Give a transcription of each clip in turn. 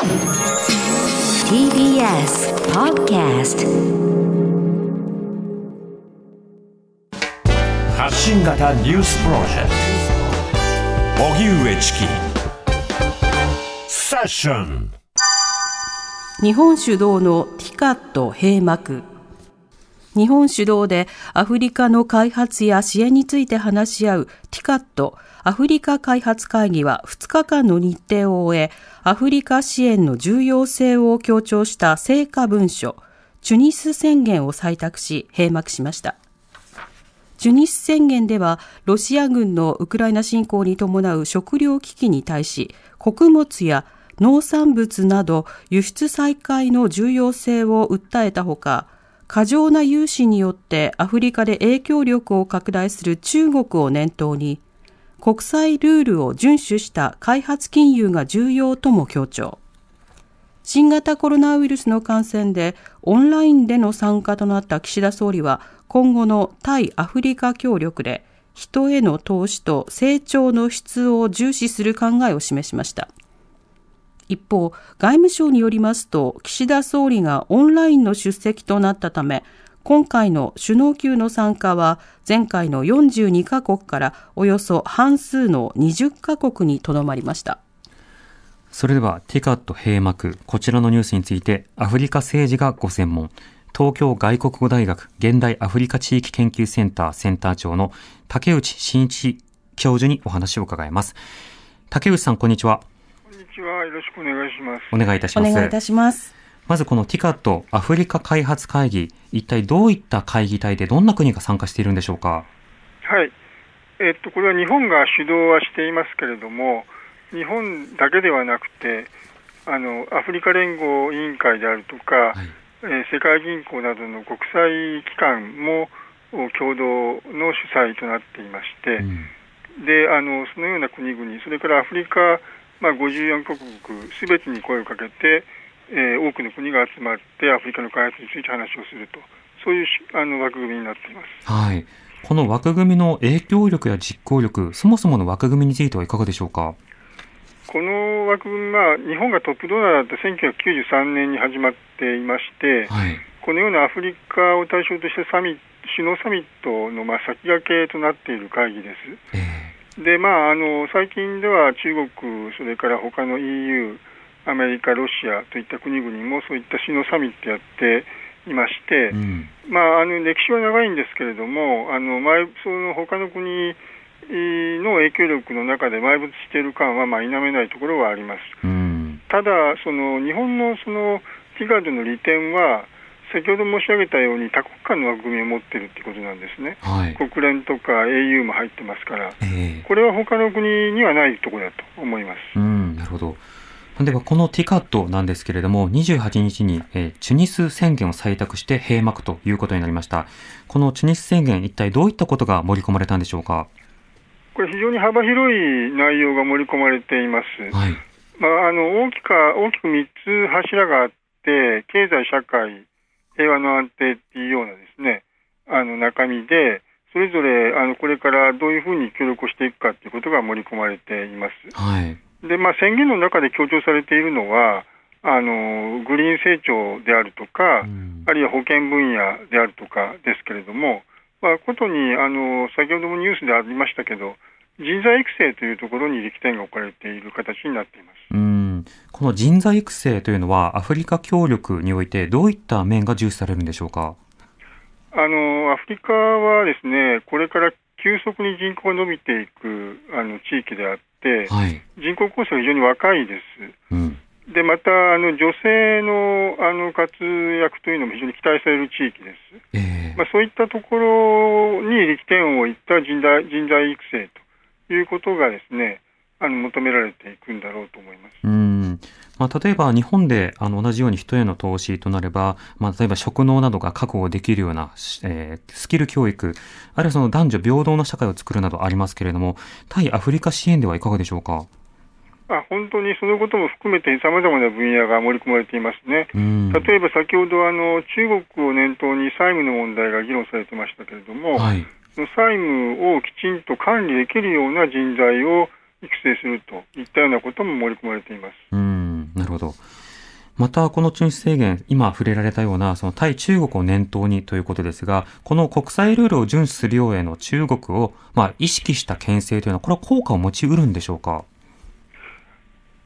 TBS Podcast 発信型ニュースプロジェクト。荻上チキ。セッション。日本主導のティカット閉幕日本主導でアフリカの開発や支援について話し合うティカットアフリカ開発会議は2日間の日程を終え、アフリカ支援の重要性を強調した成果文書、チュニス宣言を採択し閉幕しました。チュニス宣言では、ロシア軍のウクライナ侵攻に伴う食糧危機に対し、穀物や農産物など輸出再開の重要性を訴えたほか、過剰な融資によってアフリカで影響力を拡大する中国を念頭に、国際ルールを遵守した開発金融が重要とも強調。新型コロナウイルスの感染でオンラインでの参加となった岸田総理は今後の対アフリカ協力で人への投資と成長の質を重視する考えを示しました。一方、外務省によりますと、岸田総理がオンラインの出席となったため、今回の首脳級の参加は前回の42カ国からおよそ半数の20カ国にとどまりました。それではティカット閉幕、こちらのニュースについてアフリカ政治がご専門、東京外国語大学現代アフリカ地域研究センターセンター長の竹内真一教授にお話を伺います。竹内さん、こんにちは。ちは。よろしくお願いします。お願いいたします。お願いいたします。まずこのティカットアフリカ開発会議、一体どういった会議体でどんな国が参加しているんでしょうか？はい。えっと、これは日本が主導はしていますけれども、日本だけではなくて、あのアフリカ連合委員会であるとか、はい、えー、世界銀行などの国際機関も共同の主催となっていまして、うん、であのそのような国々、それからアフリカ、まあ、54カ国すべてに声をかけて、えー、多くの国が集まってアフリカの開発について話をすると、そういうあの枠組みになっています。はい。この枠組みの影響力や実行力、そもそもの枠組みについてはいかがでしょうか？この枠組みは、日本がトップドナーだった1993年に始まっていまして、はい、このようなアフリカを対象としたサミ首脳サミットのまあ先駆けとなっている会議です。えー、でまあ、あの最近では中国、それから他の EU、アメリカ、ロシアといった国々もそういった首脳サミットやっていまして、うん、まあ、あの歴史は長いんですけれども、あの前その他の国の影響力の中で埋没している感はまあ否めないところはあります。うん、ただその、日本のそのティガードの利点は、先ほど申し上げたように多国間の枠組みを持っているということなんですね、はい、国連とか au も入ってますから、えー、これは他の国にはないところだと思います。うんなるほどでは、このティカットなんですけれども、28日に、えー、チュニス宣言を採択して閉幕ということになりました。このチュニス宣言、一体どういったことが盛り込まれたんでしょうか？これ、非常に幅広い内容が盛り込まれています。はいまあ、あの大きか大きく3つ柱があって、経済、社会、平和の安定っていうようなですねあの中身で、それぞれあのこれからどういうふうに協力をしていくかということが盛り込まれています。はい。で、まあ、宣言の中で強調されているのは、あのグリーン成長であるとか、うん、あるいは保険分野であるとかですけれども、まあ、ことにあの先ほどもニュースでありましたけど、人材育成というところに力点が置かれている形になっています。うんこの人材育成というのは、アフリカ協力において、どういった面が重視されるんでしょうか？あのアフリカはですね、これから急速に人口が伸びていくあの地域であって、はい、人口構成が非常に若いです。うん。でまたあの女性のあの活躍というのも非常に期待される地域です、えー、まあ、そういったところに力点を置いた人材人材育成ということがですねあの求められていくんだろうと思います。うんまあ、例えば日本であの同じように人への投資となれば、まあ、例えば職能などが確保できるような、えー、スキル教育、あるいはその男女平等の社会を作るなどありますけれども、対アフリカ支援ではいかがでしょうか？あ本当にそのことも含めてさまざまな分野が盛り込まれていますね。例えば先ほどあの中国を念頭に債務の問題が議論されてましたけれども、はい、債務をきちんと管理できるような人材を育成するといったようなことも盛り込まれています。うんなるるほど。また、この巡視制限、今触れられたような、その対中国を念頭にということですが、この国際ルールを遵守するようへの中国を、まあ、意識した牽制というのは、これは効果を持ちうるんでしょうか？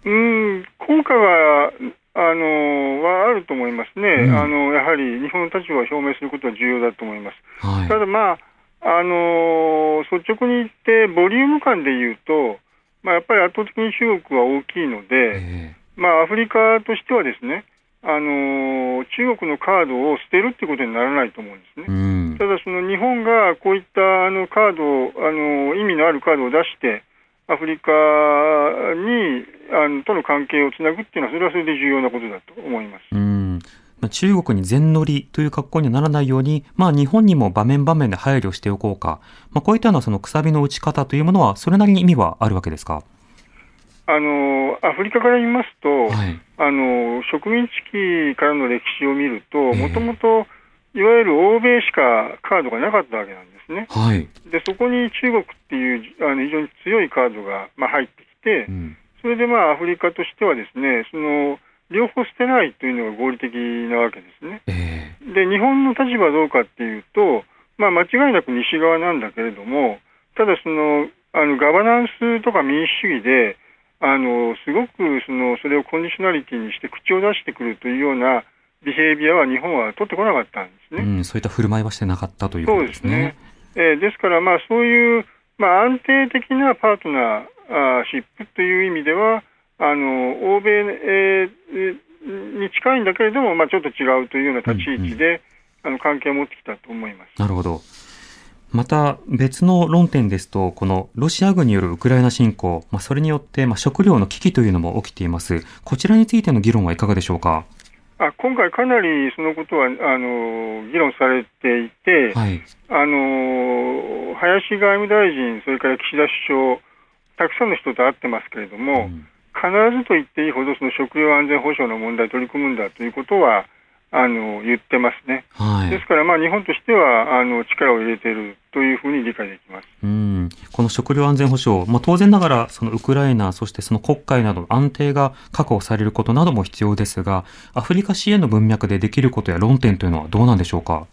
うん、効果は、あのはあると思いますね、うん、あのやはり日本の立場を表明することは重要だと思います。はい、ただ、まああの率直に言って、ボリューム感でいうと、まあ、やっぱり圧倒的に中国は大きいので、えー、まあ、アフリカとしてはですね、あの中国のカードを捨てるってことにならないと思うんですね。うん、ただ、その日本がこういったあのカードあの意味のあるカードを出して、アフリカにあのとの関係をつなぐっていうのは、それはそれで重要なことだと思います。うん中国に全乗りという格好にはならないように、まあ日本にも場面場面で配慮しておこうか。まあこういったようなそのくさびの打ち方というものは、それなりに意味はあるわけですか？あのアフリカから言いますと、はい、あの植民地期からの歴史を見ると、もともといわゆる欧米しかカードがなかったわけなんですね。はい、でそこに中国っていうあの非常に強いカードが、まあ、入ってきて、うん、それでまあアフリカとしてはですねその両方捨てないというのが合理的なわけですね。えー、で日本の立場はどうかっていうと、まあ、間違いなく西側なんだけれどもただそのあのガバナンスとか民主主義であのすごくそのそれをコンディショナリティにして口を出してくるというようなビヘイビアは日本は取ってこなかったんですね。うん、そういった振る舞いはしてなかったということですね。そうですね。えー、ですから、まあ、そういう、まあ、安定的なパートナーシップという意味では、あの欧米、えー、に近いんだけれども、まあ、ちょっと違うというような立ち位置で、うんうん、あの関係を持ってきたと思います。なるほど。また別の論点ですと、このロシア軍によるウクライナ侵攻、まあ、それによってまあ食料の危機というのも起きています。こちらについての議論はいかがでしょうか？あ今回、かなりそのことはあの議論されていて、はい、あの林外務大臣、それから岸田首相、たくさんの人と会ってますけれども、うん、必ずと言っていいほどその食料安全保障の問題に取り組むんだということはあの言ってますね、はい、ですから、まあ、日本としてはあの力を入れているというふうに理解できます。うん。この食料安全保障、まあ、当然ながらそのウクライナ、そしてその国会などの安定が確保されることなども必要ですが、アフリカ支援の文脈でできることや論点というのはどうなんでしょうか？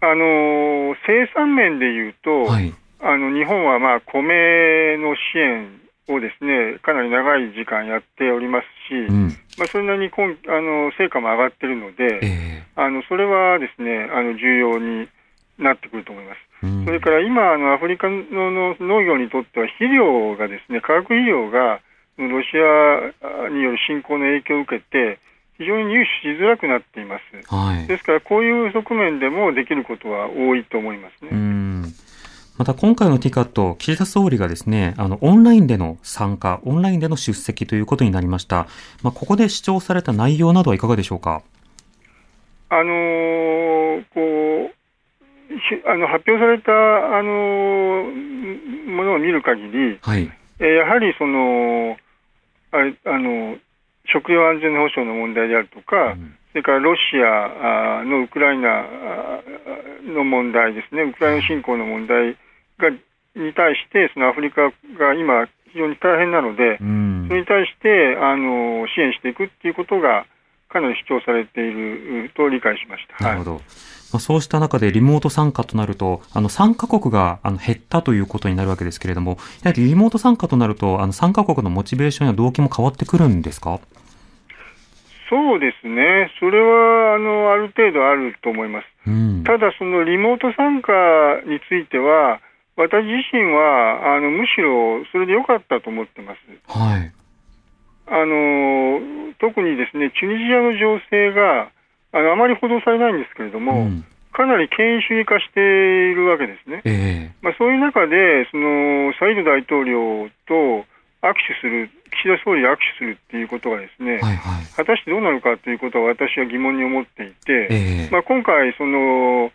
あの生産面でいうと、はい、あの日本はまあ米の支援をですねかなり長い時間やっておりますし、うん、まあ、それなりに今あの成果も上がっているので、えー、あのそれはですねあの重要になってくると思います。うん、それから今あの、アフリカの農業にとっては肥料がですね化学肥料がロシアによる侵攻の影響を受けて、非常に入手しづらくなっています、はい、ですから、こういう側面でもできることは多いと思いますね。また今回のティカット、岸田総理がですね、あの、オンラインでの参加、オンラインでの出席ということになりました。まあ、ここで主張された内容などはいかがでしょうか？あのー、こう、あの発表された、あのー、ものを見る限り、はい、えー、やはりそのああの食料安全保障の問題であるとか、うん、それからロシアのウクライナの問題ですね、ウクライナ侵攻の問題がに対して、そのアフリカが今、非常に大変なので、うん、それに対してあの支援していくっていうことが、かなり主張されていると理解しました。なるほど。はいまあ、そうした中でリモート参加となると、あの参加国があの減ったということになるわけですけれども、やはりリモート参加となると、あの参加国のモチベーションや動機も変わってくるんですか？そうですね、それはあのある程度あると思います。うん、ただ、そのリモート参加については、私自身はあのむしろそれで良かったと思ってます。はい。あの特にですねチュニジアの情勢があのあまり報道されないんですけれども、うん、かなり権威主義化しているわけですね。えー、まあ、そういう中でそのサイド大統領と握手する、岸田総理握手するっていうことがですね、はいはい、果たしてどうなるかということは私は疑問に思っていて、えー、まあ、今回、その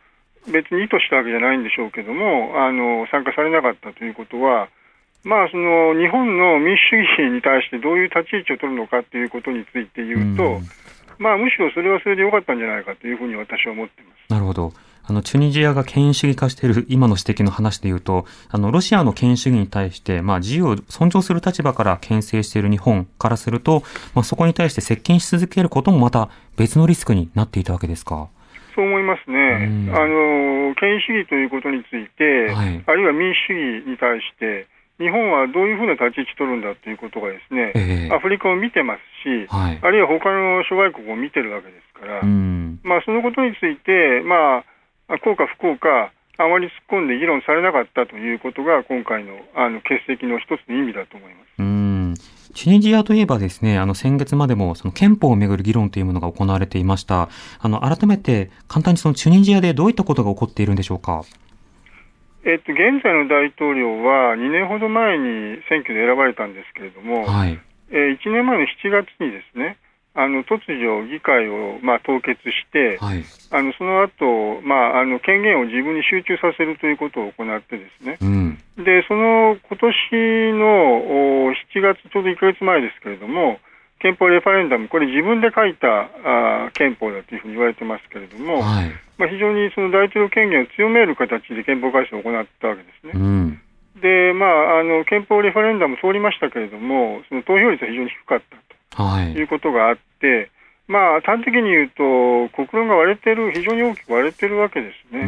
別に意図したわけじゃないんでしょうけども、あの参加されなかったということは、まあ、その日本の民主主義に対してどういう立ち位置を取るのかということについて言うと、うまあ、むしろそれはそれでよかったんじゃないかというふうに私は思ってますなるほど。あの、チュニジアが権威主義化している今の指摘の話で言うと、あの、ロシアの権威主義に対して、まあ、自由を尊重する立場から牽制している日本からすると、まあ、そこに対して接近し続けることもまた別のリスクになっていたわけですか？そう思いますね。あの、権威主義ということについて、はい、あるいは民主主義に対して、日本はどういうふうな立ち位置取るんだということがですね、えー、アフリカを見てますし、はい、あるいは他の諸外国を見てるわけですから、まあ、そのことについて、まあ、効か不幸か、あまり突っ込んで議論されなかったということが、今回のあの欠席の一つの意味だと思います。うんチュニジアといえばですね、あの先月までもその憲法をめぐる議論というものが行われていました。あの改めて簡単にそのチュニジアでどういったことが起こっているんでしょうか？えっと、現在の大統領は2年ほど前に選挙で選ばれたんですけれども、はい、えー、1年前の7月にですね、あの突如、議会を、まあ、凍結して、はい、あのその後、まああの権限を自分に集中させるということを行ってですね、うん、でその今年の7月、ちょうど1か月前ですけれども、憲法レファレンダム、これ自分で書いたあ憲法だというふうに言われてますけれども、はい、まあ、非常にその大統領権限を強める形で憲法改正を行ったわけですね。うん、で、まあ、あの憲法レファレンダム通りましたけれども、その投票率は非常に低かったい、いうことがあって、まあ、端的に言うと、国論が割れてる、非常に大きく割れてるわけですね。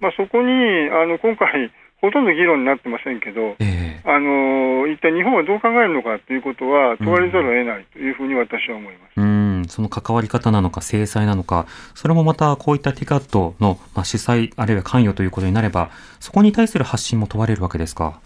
まあ、そこにあの今回、ほとんど議論になってませんけど、えー、あの一体日本はどう考えるのかということは問われざるを得ないというふうに私は思います。うん、その関わり方なのか、制裁なのか、それもまたこういったティカットの、まあ、主催、あるいは関与ということになれば、そこに対する発信も問われるわけですか？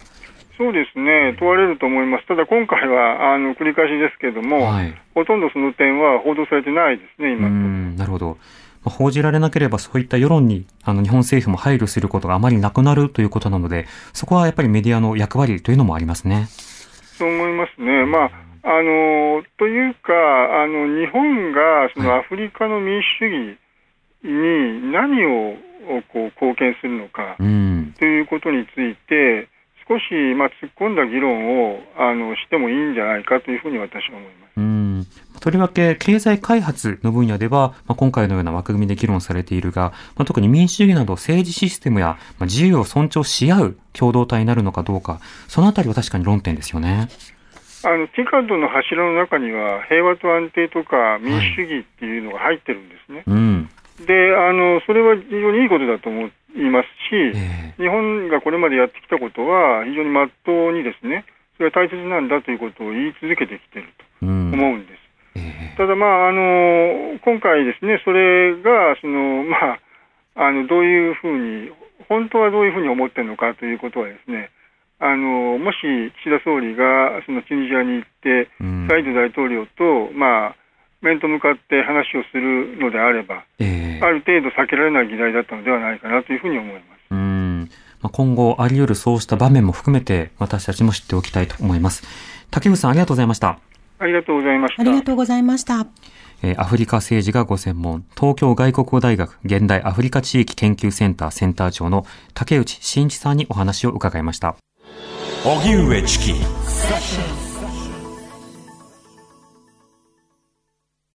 そうですね、問われると思います。ただ今回はあの繰り返しですけれども、はい、ほとんどその点は報道されてないですね、今なるほど。報じられなければそういった世論にあの日本政府も配慮することがあまりなくなるということなので、そこはやっぱりメディアの役割というのもありますね。そう思いますね。まああのというかあの、日本がそのアフリカの民主主義に何をこう貢献するのかということについて、少し、まあ、突っ込んだ議論をあのしてもいいんじゃないかというふうに私は思います。うんとりわけ経済開発の分野では、まあ、今回のような枠組みで議論されているが、まあ、特に民主主義など政治システムや、まあ、自由を尊重し合う共同体になるのかどうか、そのあたりは確かに論点ですよね。あのティカードの柱の中には平和と安定とか民主主義っていうのが入ってるんですね。はい、うん、であのそれは非常にいいことだと思いますし、えー、日本がこれまでやってきたことは非常にまっとうにですねそれは大切なんだということを言い続けてきていると思うんです。ただ、まああの、今回ですね、それがその、まあ、あのどういうふうに、本当はどういうふうに思ってるのかということはですね、あのもし岸田総理がそのチュニジアに行って、サイド大統領と、まあ、面と向かって話をするのであれば、えー、ある程度避けられない議題だったのではないかなというふうに思います。うんまあ、今後、あり得るそうした場面も含めて、私たちも知っておきたいと思います。竹内さん、ありがとうございました。ありがとうございました。ありがとうございました。えアフリカ政治がご専門、東京外国語大学現代アフリカ地域研究センターセンター長の竹内真一さんにお話を伺いました。荻上チキ